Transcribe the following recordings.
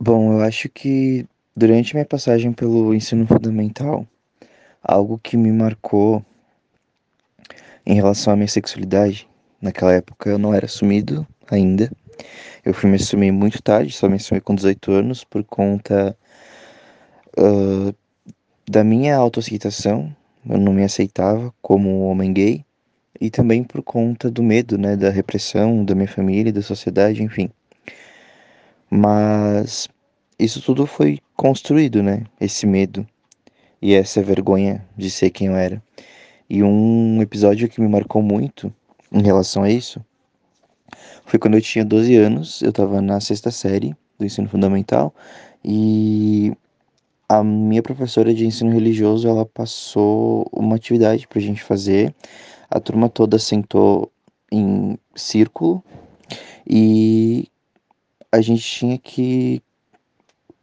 Bom, eu acho que durante minha passagem pelo ensino fundamental, algo que me marcou em relação à minha sexualidade, naquela época eu não era assumido ainda. Eu fui me assumir muito tarde, só me assumi com 18 anos por conta uh, da minha autoaceitação. Eu não me aceitava como homem gay e também por conta do medo, né, da repressão da minha família, da sociedade, enfim. Mas isso tudo foi construído, né? Esse medo e essa vergonha de ser quem eu era. E um episódio que me marcou muito em relação a isso foi quando eu tinha 12 anos, eu estava na sexta série do ensino fundamental e a minha professora de ensino religioso, ela passou uma atividade pra gente fazer. A turma toda sentou em círculo e a gente tinha que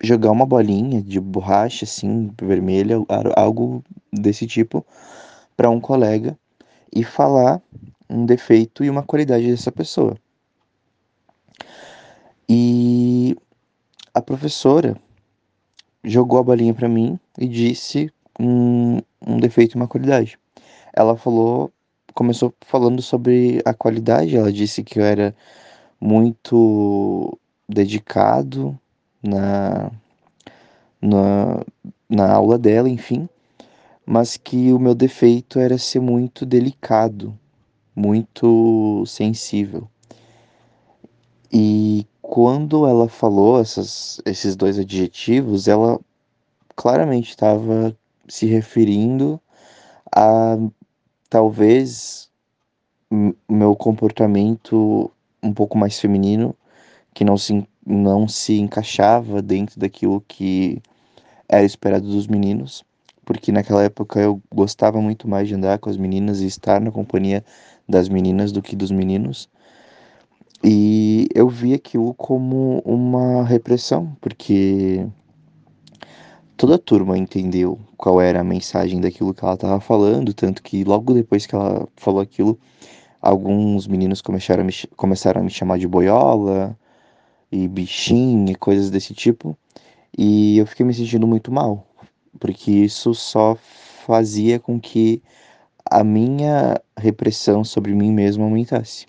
jogar uma bolinha de borracha, assim, vermelha, algo desse tipo, para um colega e falar um defeito e uma qualidade dessa pessoa. E a professora jogou a bolinha para mim e disse um, um defeito e uma qualidade. Ela falou, começou falando sobre a qualidade, ela disse que eu era muito dedicado na, na, na aula dela, enfim, mas que o meu defeito era ser muito delicado, muito sensível. E quando ela falou essas, esses dois adjetivos, ela claramente estava se referindo a talvez meu comportamento um pouco mais feminino que não se, não se encaixava dentro daquilo que era esperado dos meninos, porque naquela época eu gostava muito mais de andar com as meninas e estar na companhia das meninas do que dos meninos. E eu vi aquilo como uma repressão, porque toda a turma entendeu qual era a mensagem daquilo que ela estava falando, tanto que logo depois que ela falou aquilo, alguns meninos começaram a me, começaram a me chamar de boiola, e bichinho e coisas desse tipo. E eu fiquei me sentindo muito mal, porque isso só fazia com que a minha repressão sobre mim mesmo aumentasse.